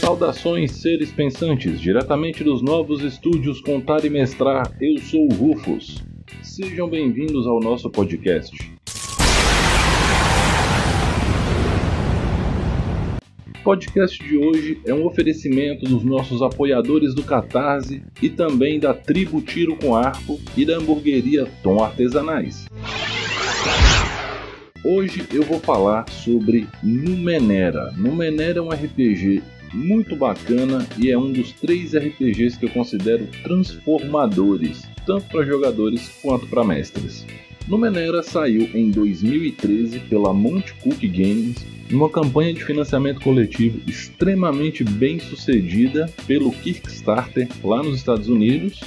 Saudações, seres pensantes, diretamente dos novos estúdios Contar e Mestrar, eu sou o Rufus. Sejam bem-vindos ao nosso podcast. Podcast de hoje é um oferecimento dos nossos apoiadores do Catarse e também da Tribo Tiro com Arco e da hamburgueria Tom Artesanais. Hoje eu vou falar sobre Numenera. Numenera é um RPG muito bacana e é um dos três RPGs que eu considero transformadores, tanto para jogadores quanto para mestres. Numenera saiu em 2013 pela Monte Cook Games numa campanha de financiamento coletivo extremamente bem sucedida pelo Kickstarter lá nos Estados Unidos.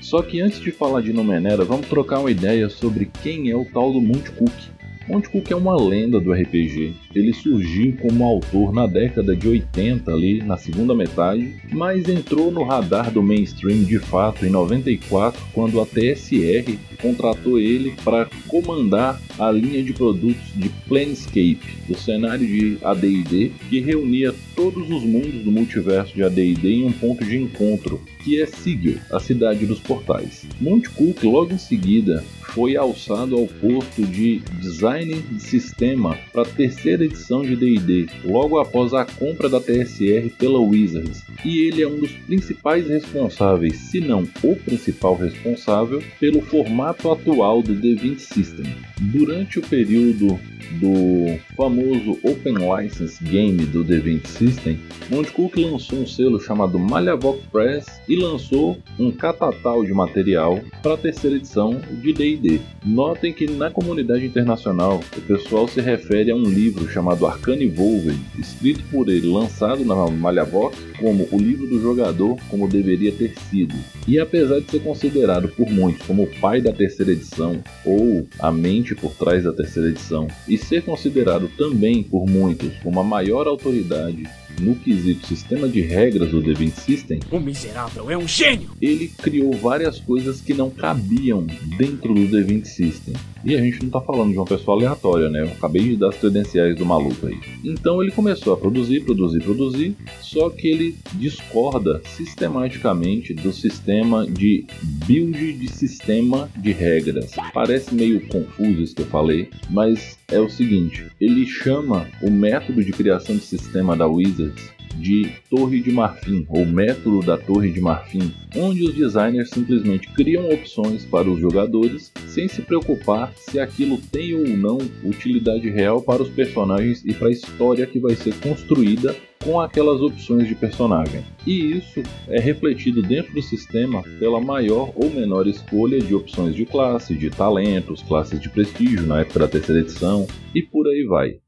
Só que antes de falar de Numenera, vamos trocar uma ideia sobre quem é o tal do Monte Cook. Monte Cook é uma lenda do RPG. Ele surgiu como autor na década de 80, ali na segunda metade, mas entrou no radar do mainstream de fato em 94, quando a TSR contratou ele para comandar a linha de produtos de Planescape, o cenário de AD&D que reunia todos os mundos do multiverso de AD&D em um ponto de encontro, que é Sigil, a cidade dos portais. Monte Cook logo em seguida foi alçado ao posto de design de sistema para a terceira edição de D&D, logo após a compra da TSR pela Wizards, e ele é um dos principais responsáveis, se não o principal responsável, pelo formato atual do D20 System. Durante o período do famoso Open License Game do D20 System, Monte Cook lançou um selo chamado Malyavok Press e lançou um catatal de material para a terceira edição de D&D. Notem que na comunidade internacional o pessoal se refere a um livro chamado Arcane Volved, escrito por ele, lançado na Malyavok como o livro do jogador como deveria ter sido. E apesar de ser considerado por muitos como o pai da terceira edição ou a mente por trás da terceira edição e ser considerado também por muitos como a maior autoridade no quesito sistema de regras do The 20 System, o miserável é um gênio! Ele criou várias coisas que não cabiam dentro do The 20 System. E a gente não está falando de uma pessoa aleatória, né? Eu acabei de dar as credenciais do maluco aí. Então ele começou a produzir, produzir, produzir, só que ele discorda sistematicamente do sistema de build de sistema de regras. Parece meio confuso isso que eu falei, mas é o seguinte: ele chama o método de criação de sistema da Wizards de Torre de Marfim, ou método da Torre de Marfim, onde os designers simplesmente criam opções para os jogadores sem se preocupar se aquilo tem ou não utilidade real para os personagens e para a história que vai ser construída com aquelas opções de personagem. E isso é refletido dentro do sistema pela maior ou menor escolha de opções de classe, de talentos, classes de prestígio na época da terceira edição e por aí vai.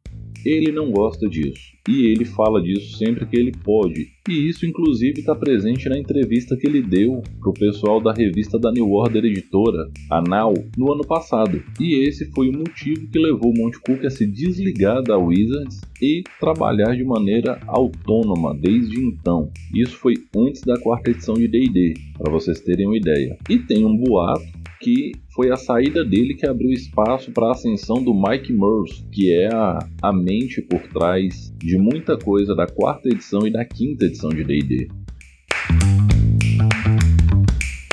Ele não gosta disso e ele fala disso sempre que ele pode. E isso, inclusive, está presente na entrevista que ele deu para o pessoal da revista da New Order Editora, a Now, no ano passado. E esse foi o motivo que levou Monte Cook a se desligar da Wizards e trabalhar de maneira autônoma desde então. Isso foi antes da quarta edição de D&D, para vocês terem uma ideia. E tem um boato que foi a saída dele que abriu espaço para a ascensão do Mike Murs, que é a, a mente por trás de muita coisa da quarta edição e da quinta edição de D&D.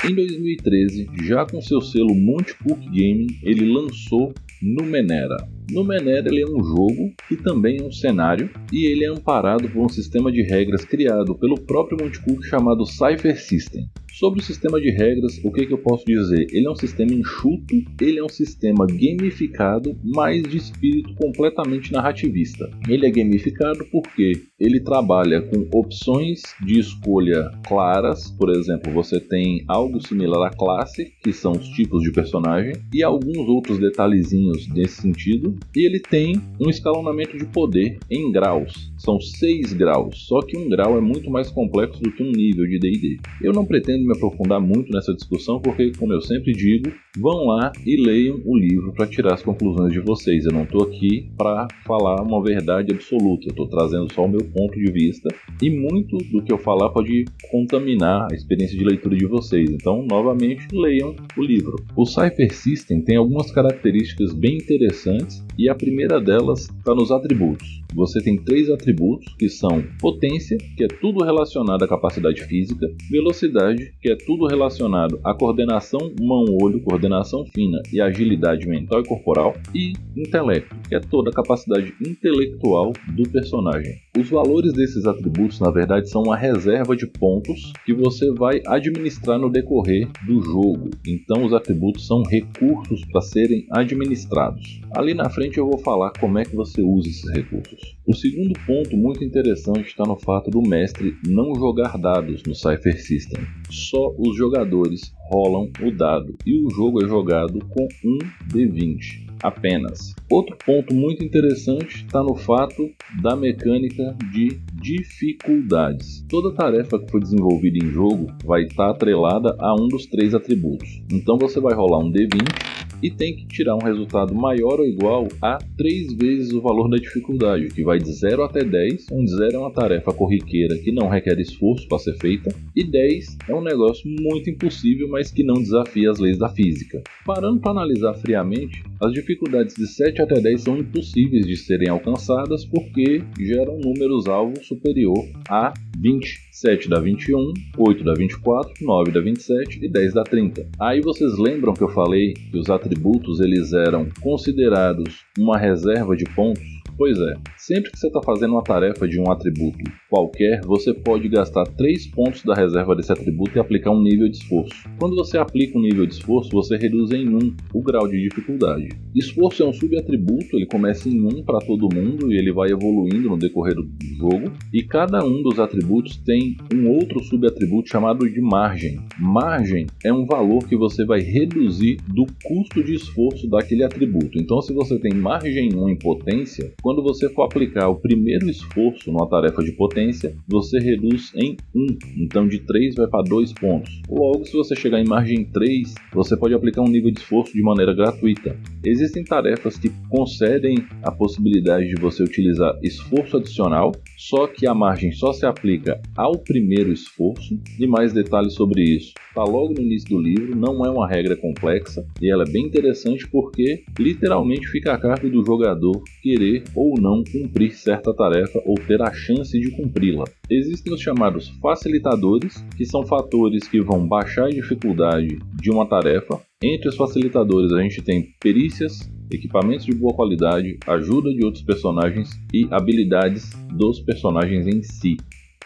Em 2013, já com seu selo Monte Cook Gaming, ele lançou Numenera. Numenera ele é um jogo que também é um cenário e ele é amparado por um sistema de regras criado pelo próprio Monte Cook chamado Cypher System. Sobre o sistema de regras, o que, que, eu posso dizer? Ele é um sistema enxuto, ele é um sistema gamificado, mas de espírito completamente narrativista. Ele é gamificado porque ele trabalha com opções de escolha claras, por exemplo, você tem algo similar à classe, que são os tipos de personagem, e alguns outros detalhezinhos nesse sentido, e ele tem um escalonamento de poder em graus. são 6 graus, só que um grau é muito mais complexo do que um nível de D&D. Eu não pretendo me aprofundar muito nessa discussão porque, como eu sempre digo, vão lá e leiam o livro para tirar as conclusões de vocês. Eu não estou aqui para falar uma verdade absoluta, eu estou trazendo só o meu ponto de vista e muito do que eu falar pode contaminar a experiência de leitura de vocês. Então, novamente, leiam o livro. O Cypher System tem algumas características bem interessantes e a primeira delas está nos atributos. Você tem três atributos que são potência, que é tudo relacionado à capacidade física, velocidade, que é tudo relacionado à coordenação mão-olho, coordenação fina e agilidade mental e corporal, e intelecto, que é toda a capacidade intelectual do personagem. Os valores desses atributos, na verdade, são uma reserva de pontos que você vai administrar no decorrer do jogo. Então, os atributos são recursos para serem administrados. Ali na frente eu vou falar como é que você usa esses recursos. O segundo ponto muito interessante está no fato do mestre não jogar dados no Cypher System. Só os jogadores rolam o dado e o jogo é jogado com um D20 apenas. Outro ponto muito interessante está no fato da mecânica de dificuldades. Toda tarefa que for desenvolvida em jogo vai estar atrelada a um dos três atributos. Então você vai rolar um D20 e tem que tirar um resultado maior ou igual a 3 vezes o valor da dificuldade, que vai de 0 até 10, onde 0 é uma tarefa corriqueira que não requer esforço para ser feita, e 10 é um negócio muito impossível, mas que não desafia as leis da física. Parando para analisar friamente, as dificuldades de 7 até 10 são impossíveis de serem alcançadas porque geram números alvo superior a 20. 7 dá 21, 8 dá 24, 9 dá 27 e 10 dá 30. Aí vocês lembram que eu falei que os atributos eles eram considerados uma reserva de pontos? Pois é, sempre que você está fazendo uma tarefa de um atributo qualquer, você pode gastar 3 pontos da reserva desse atributo e aplicar um nível de esforço. Quando você aplica um nível de esforço, você reduz em 1 o grau de dificuldade. Esforço é um subatributo, ele começa em 1 para todo mundo e ele vai evoluindo no decorrer do jogo, e cada um dos atributos tem um outro subatributo chamado de margem. Margem é um valor que você vai reduzir do custo de esforço daquele atributo. Então, se você tem margem 1 em potência, quando você for aplicar o primeiro esforço numa tarefa de potência, você reduz em 1. Então de 3 vai para 2 pontos. Logo, se você chegar em margem 3, você pode aplicar um nível de esforço de maneira gratuita. Existem tarefas que concedem a possibilidade de você utilizar esforço adicional, só que a margem só se aplica ao primeiro esforço. E mais detalhes sobre isso está logo no início do livro, não é uma regra complexa e ela é bem interessante porque literalmente fica a cargo do jogador querer ou não cumprir certa tarefa ou ter a chance de cumpri-la. Existem os chamados facilitadores, que são fatores que vão baixar a dificuldade de uma tarefa. Entre os facilitadores a gente tem perícias, equipamentos de boa qualidade, ajuda de outros personagens e habilidades dos personagens em si.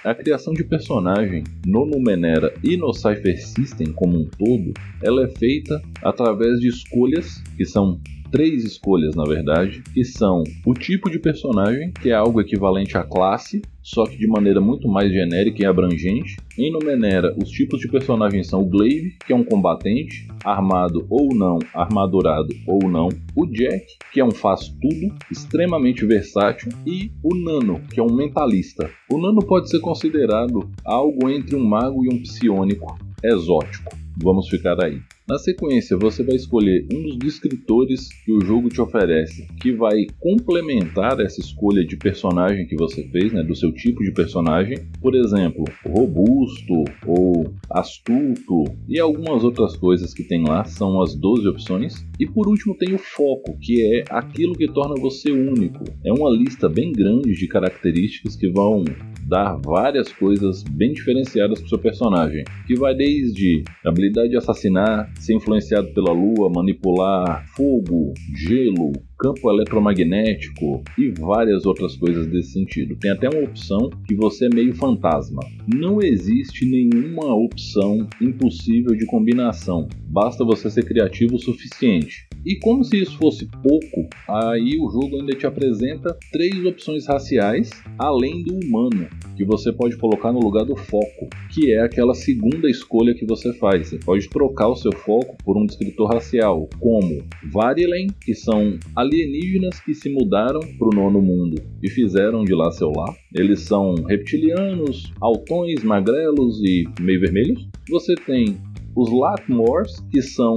A criação de personagem no Numenera e no Cypher System como um todo, ela é feita através de escolhas que são três escolhas, na verdade, que são o tipo de personagem, que é algo equivalente à classe, só que de maneira muito mais genérica e abrangente. Em Numenera, os tipos de personagens são o Glaive, que é um combatente, armado ou não, armadurado ou não, o Jack, que é um faz-tudo, extremamente versátil, e o Nano, que é um mentalista. O Nano pode ser considerado algo entre um mago e um psionico exótico. Vamos ficar aí. Na sequência, você vai escolher um dos descritores que o jogo te oferece, que vai complementar essa escolha de personagem que você fez, né, do seu tipo de personagem. Por exemplo, robusto ou astuto e algumas outras coisas que tem lá, são as 12 opções. E por último tem o foco, que é aquilo que torna você único. É uma lista bem grande de características que vão dar várias coisas bem diferenciadas para seu personagem, que vai desde habilidade de assassinar, ser influenciado pela lua, manipular fogo, gelo, campo eletromagnético e várias outras coisas desse sentido. Tem até uma opção que você é meio fantasma. Não existe nenhuma opção impossível de combinação, basta você ser criativo o suficiente. E como se isso fosse pouco, aí o jogo ainda te apresenta três opções raciais além do humano, que você pode colocar no lugar do foco, que é aquela segunda escolha que você faz. Você pode trocar o seu foco por um descritor racial, como Varilen, que são alienígenas que se mudaram para o nono mundo e fizeram de lá seu lar. Eles são reptilianos, altões, magrelos e meio vermelhos. Você tem os Latmores, que são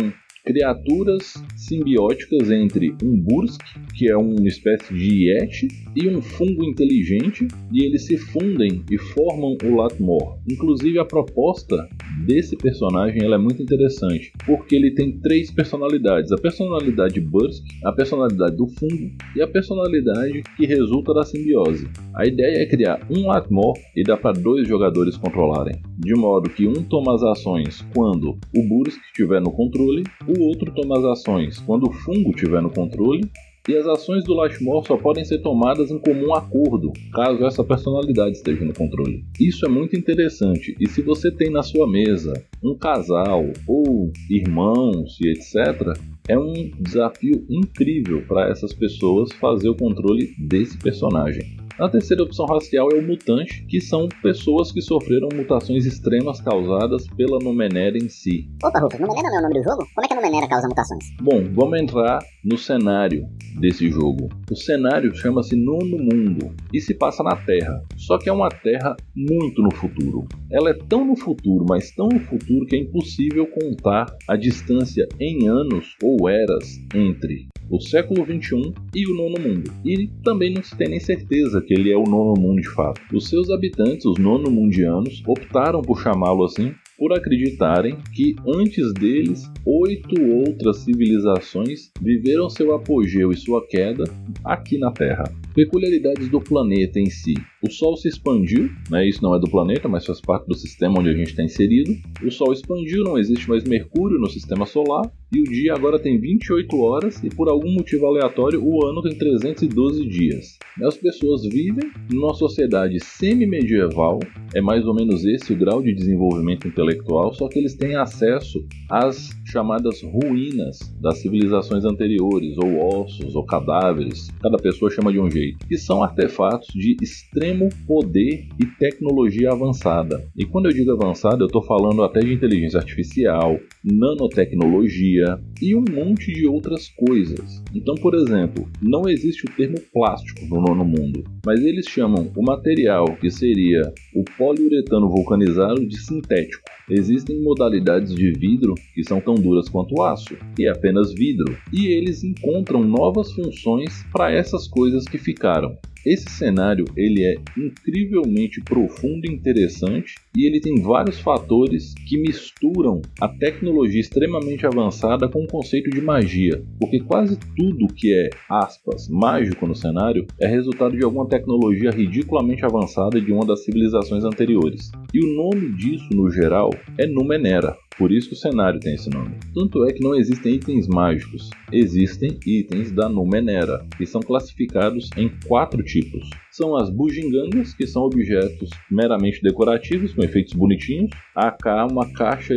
criaturas simbióticas entre um Bursk, que é uma espécie de Yeti, e um fungo inteligente, e eles se fundem e formam o Latmor. Inclusive a proposta desse personagem é muito interessante, porque ele tem três personalidades: a personalidade Bursk, a personalidade do fungo e a personalidade que resulta da simbiose. A ideia é criar um Latmor e dar para dois jogadores controlarem, de modo que um toma as ações quando o Bursk estiver no controle, o outro toma as ações quando o fungo estiver no controle e as ações do Lashmore só podem ser tomadas em comum acordo, caso essa personalidade esteja no controle. Isso é muito interessante, e se você tem na sua mesa um casal ou irmãos e etc., é um desafio incrível para essas pessoas fazer o controle desse personagem. A terceira opção racial é o mutante, que são pessoas que sofreram mutações extremas causadas pela Numenera em si. Opa, Rufus, Numenera não é o nome do jogo? Como é que a Numenera causa mutações? Bom, vamos entrar no cenário desse jogo. O cenário chama-se Nono Mundo e se passa na Terra, só que é uma Terra muito no futuro. Ela é tão no futuro, mas tão no futuro que é impossível contar a distância em anos ou eras entre o século XXI e o Nono Mundo. E também não se tem nem certeza que ele é o Nono Mundo de fato. Os seus habitantes, os Nono Mundianos, optaram por chamá-lo assim por acreditarem que antes deles oito outras civilizações viveram seu apogeu e sua queda aqui na Terra. Peculiaridades do planeta em si. O Sol se expandiu, né? isso não é do planeta, mas faz parte do sistema onde a gente está inserido. O Sol expandiu, não existe mais Mercúrio no sistema solar, e o dia agora tem 28 horas, e por algum motivo aleatório, o ano tem 312 dias. As pessoas vivem numa sociedade semi-medieval, é mais ou menos esse o grau de desenvolvimento intelectual, só que eles têm acesso às chamadas ruínas das civilizações anteriores, ou ossos, ou cadáveres, cada pessoa chama de um jeito, que são artefatos de extremo poder e tecnologia avançada. E quando eu digo avançada, eu estou falando até de inteligência artificial, nanotecnologia e um monte de outras coisas. Então, por exemplo, não existe o termo plástico no nono mundo, mas eles chamam o material que seria o poliuretano vulcanizado de sintético. Existem modalidades de vidro que são tão duras quanto aço, e é apenas vidro, e eles encontram novas funções para essas coisas que ficaram. Esse cenário ele é incrivelmente profundo e interessante e ele tem vários fatores que misturam a tecnologia extremamente avançada com o conceito de magia, porque quase tudo que é aspas mágico no cenário é resultado de alguma tecnologia ridiculamente avançada de uma das civilizações anteriores. E o nome disso no geral é Numenera. Por isso que o cenário tem esse nome. Tanto é que não existem itens mágicos, existem itens da Numenera, que são classificados em quatro tipos. São as bugigangas, que são objetos meramente decorativos, com efeitos bonitinhos. A K, uma caixa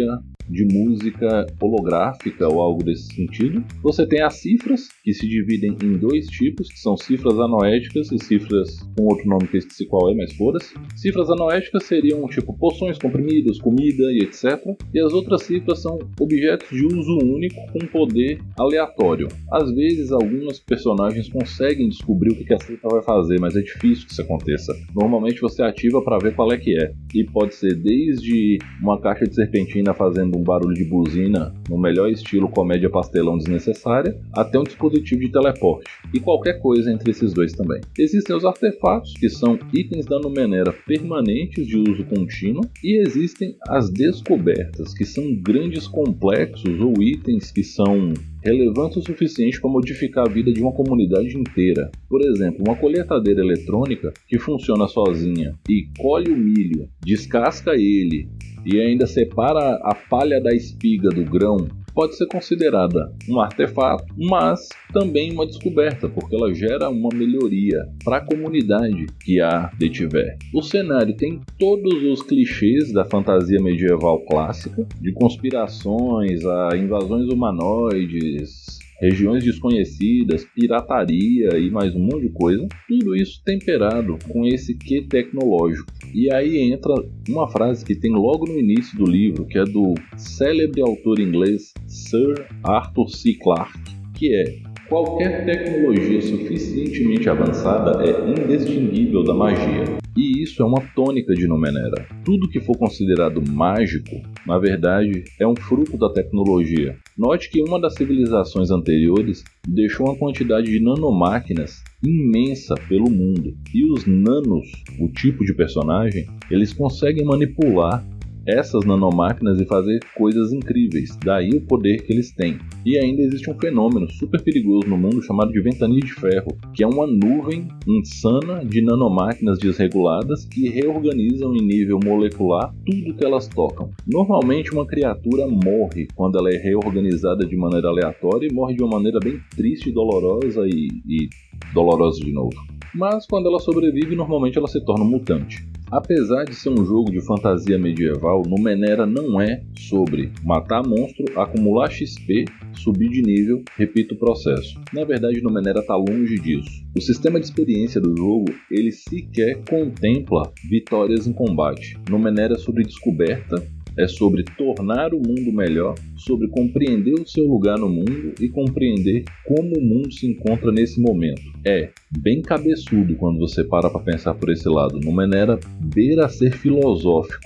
de música holográfica ou algo desse sentido. Você tem as cifras, que se dividem em dois tipos, que são cifras anoéticas e cifras com outro nome que eu esqueci qual é, mas foda-se. Cifras anoéticas seriam tipo poções, comprimidos, comida e etc. E as outras cifras são objetos de uso único com poder aleatório. Às vezes, alguns personagens conseguem descobrir o que a cifra vai fazer, mas é difícil que isso aconteça. Normalmente você ativa para ver qual é que é. E pode ser desde uma caixa de serpentina fazendo um barulho de buzina no melhor estilo comédia pastelão desnecessária, até um dispositivo de teleporte, e qualquer coisa entre esses dois também. Existem os artefatos, que são itens da Numenera permanentes de uso contínuo, e existem as descobertas, que são grandes complexos ou itens que são relevantes o suficiente para modificar a vida de uma comunidade inteira. Por exemplo, uma colheitadeira eletrônica que funciona sozinha e colhe o milho, descasca ele e ainda separa a palha da espiga do grão pode ser considerada um artefato, mas também uma descoberta, porque ela gera uma melhoria para a comunidade que a detiver. O cenário tem todos os clichês da fantasia medieval clássica, de conspirações a invasões humanoides, regiões desconhecidas, pirataria e mais um monte de coisa. Tudo isso temperado com esse que tecnológico. E aí entra uma frase que tem logo no início do livro, que é do célebre autor inglês Sir Arthur C. Clarke, que é Qualquer tecnologia suficientemente avançada é indistinguível da magia. E isso é uma tônica de Numenera. Tudo que for considerado mágico, na verdade, é um fruto da tecnologia. Note que uma das civilizações anteriores deixou uma quantidade de nanomáquinas imensa pelo mundo. E os nanos, o tipo de personagem, eles conseguem manipular essas nanomáquinas e fazer coisas incríveis. Daí o poder que eles têm. E ainda existe um fenômeno super perigoso no mundo chamado de ventania de ferro, que é uma nuvem insana de nanomáquinas desreguladas que reorganizam em nível molecular tudo que elas tocam. Normalmente uma criatura morre quando ela é reorganizada de maneira aleatória e morre de uma maneira bem triste, dolorosa e, e dolorosa de novo. Mas quando ela sobrevive, normalmente ela se torna um mutante. Apesar de ser um jogo de fantasia medieval, Numenera não é sobre matar monstro, acumular XP, subir de nível, repita o processo. Na verdade, Numenera está longe disso. O sistema de experiência do jogo, ele sequer contempla vitórias em combate. Numenera é sobre descoberta é sobre tornar o mundo melhor, sobre compreender o seu lugar no mundo e compreender como o mundo se encontra nesse momento. É bem cabeçudo quando você para para pensar por esse lado. No Menera beira a ser filosófico.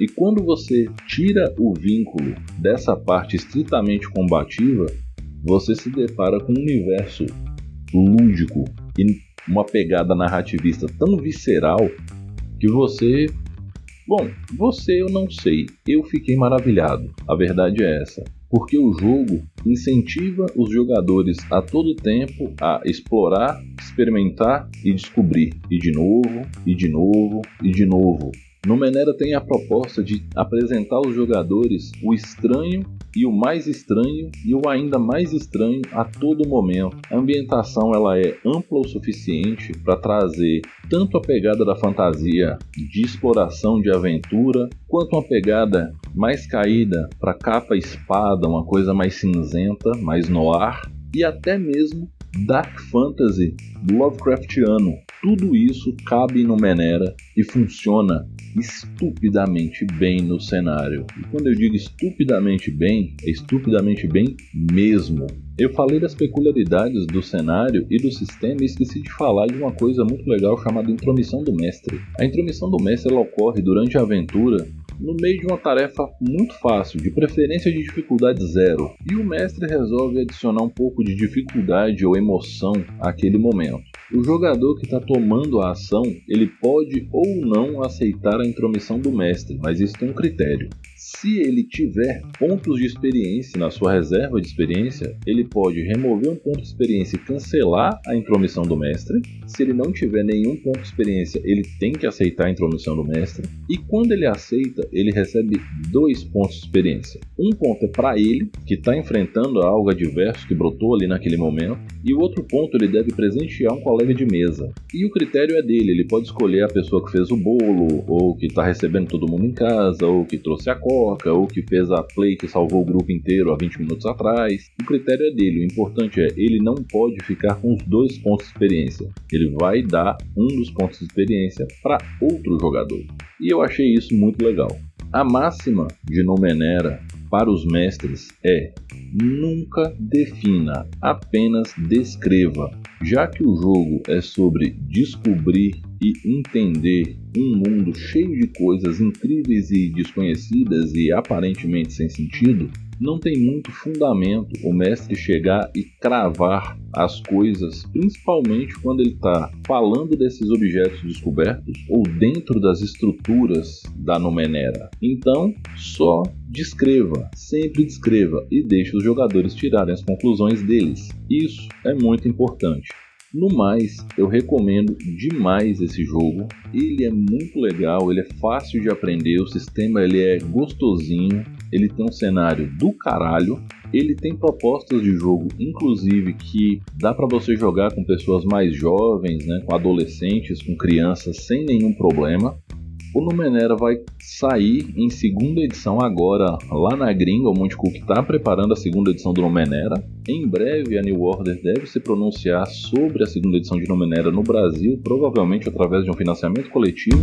E quando você tira o vínculo dessa parte estritamente combativa, você se depara com um universo lúdico e uma pegada narrativista tão visceral que você Bom, você eu não sei, eu fiquei maravilhado. A verdade é essa. Porque o jogo incentiva os jogadores a todo tempo a explorar, experimentar e descobrir. E de novo, e de novo, e de novo. Numenera tem a proposta de apresentar aos jogadores o estranho e o mais estranho e o ainda mais estranho a todo momento. A ambientação ela é ampla o suficiente para trazer tanto a pegada da fantasia de exploração de aventura, quanto uma pegada mais caída para capa espada, uma coisa mais cinzenta, mais noir, e até mesmo dark fantasy Lovecraftiano. Tudo isso cabe no Menera e funciona estupidamente bem no cenário. E quando eu digo estupidamente bem, é estupidamente bem mesmo. Eu falei das peculiaridades do cenário e do sistema e esqueci de falar de uma coisa muito legal chamada intromissão do mestre. A intromissão do mestre ela ocorre durante a aventura no meio de uma tarefa muito fácil, de preferência de dificuldade zero, e o mestre resolve adicionar um pouco de dificuldade ou emoção àquele momento. O jogador que está tomando a ação, ele pode ou não aceitar a intromissão do mestre, mas isso tem um critério. Se ele tiver pontos de experiência na sua reserva de experiência, ele pode remover um ponto de experiência e cancelar a intromissão do mestre. Se ele não tiver nenhum ponto de experiência, ele tem que aceitar a intromissão do mestre. E quando ele aceita, ele recebe dois pontos de experiência. Um ponto é para ele, que está enfrentando algo adverso que brotou ali naquele momento, e o outro ponto ele deve presentear um colega de mesa. E o critério é dele, ele pode escolher a pessoa que fez o bolo, ou que está recebendo todo mundo em casa, ou que trouxe a cola ou que fez a play que salvou o grupo inteiro há 20 minutos atrás. O critério é dele, o importante é ele não pode ficar com os dois pontos de experiência. Ele vai dar um dos pontos de experiência para outro jogador. E eu achei isso muito legal. A máxima de Nomenera para os mestres é nunca defina, apenas descreva. Já que o jogo é sobre descobrir e entender um mundo cheio de coisas incríveis e desconhecidas e aparentemente sem sentido, não tem muito fundamento o mestre chegar e cravar as coisas, principalmente quando ele está falando desses objetos descobertos ou dentro das estruturas da Nomenera. Então, só descreva, sempre descreva e deixe os jogadores tirarem as conclusões deles. Isso é muito importante. No mais, eu recomendo demais esse jogo. Ele é muito legal, ele é fácil de aprender, o sistema ele é gostosinho, ele tem um cenário do caralho, ele tem propostas de jogo, inclusive que dá para você jogar com pessoas mais jovens, né, com adolescentes, com crianças sem nenhum problema. O Numenera vai sair em segunda edição agora lá na gringa. O Monte Cook está preparando a segunda edição do Numenera. Em breve a New Order deve se pronunciar sobre a segunda edição de Numenera no Brasil, provavelmente através de um financiamento coletivo.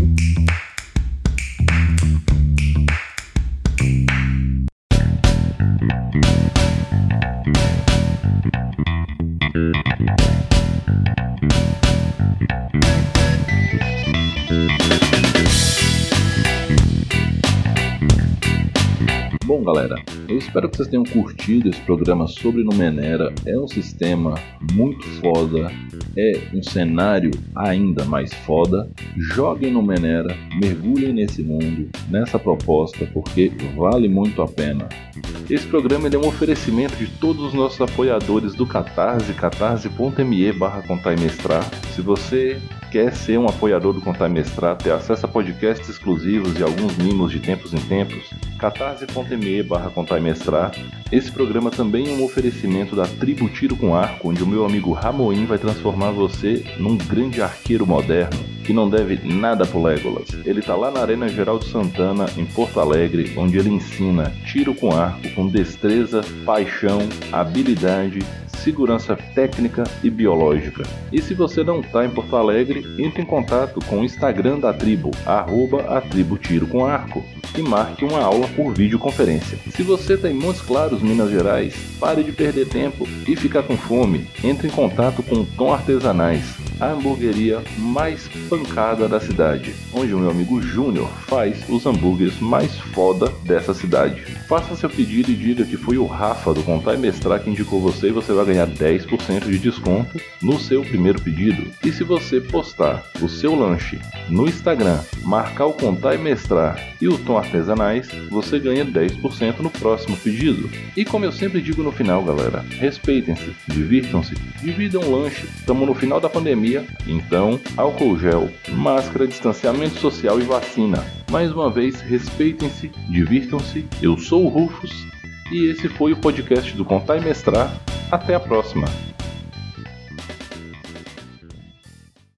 Galera, eu espero que vocês tenham curtido esse programa sobre Numenera. É um sistema muito foda, é um cenário ainda mais foda. Joguem Numenera, mergulhem nesse mundo, nessa proposta, porque vale muito a pena. Esse programa é um oferecimento de todos os nossos apoiadores do Catarse, catarse.me barra Se você quer ser um apoiador do Contar Mestrar, ter acesso a podcasts exclusivos e alguns mimos de tempos em tempos, catarse.me barra Esse programa também é um oferecimento da Tribo Tiro com Arco, onde o meu amigo Ramoim vai transformar você num grande arqueiro moderno que não deve nada pro Legolas. Ele tá lá na Arena Geraldo Santana, em Porto Alegre, onde ele ensina tiro com arco com destreza, paixão, habilidade segurança técnica e biológica. E se você não está em Porto Alegre, entre em contato com o Instagram da tribo, arroba tribo tiro com arco, e marque uma aula por videoconferência. Se você está em Montes Claros, Minas Gerais, pare de perder tempo e ficar com fome. Entre em contato com o Tom Artesanais a hamburgueria mais pancada da cidade, onde o meu amigo Júnior faz os hambúrgueres mais foda dessa cidade. Faça seu pedido e diga que foi o Rafa do Contar e Mestrar que indicou você e você vai ganhar 10% de desconto no seu primeiro pedido. E se você postar o seu lanche no Instagram, marcar o Contar e Mestrar e o Tom Artesanais, você ganha 10% no próximo pedido. E como eu sempre digo no final, galera, respeitem-se, divirtam-se, dividam o lanche. Estamos no final da pandemia, então álcool gel, máscara, distanciamento social e vacina. Mais uma vez, respeitem-se, divirtam-se. Eu sou o Rufus e esse foi o podcast do Contar e Mestrar. Até a próxima!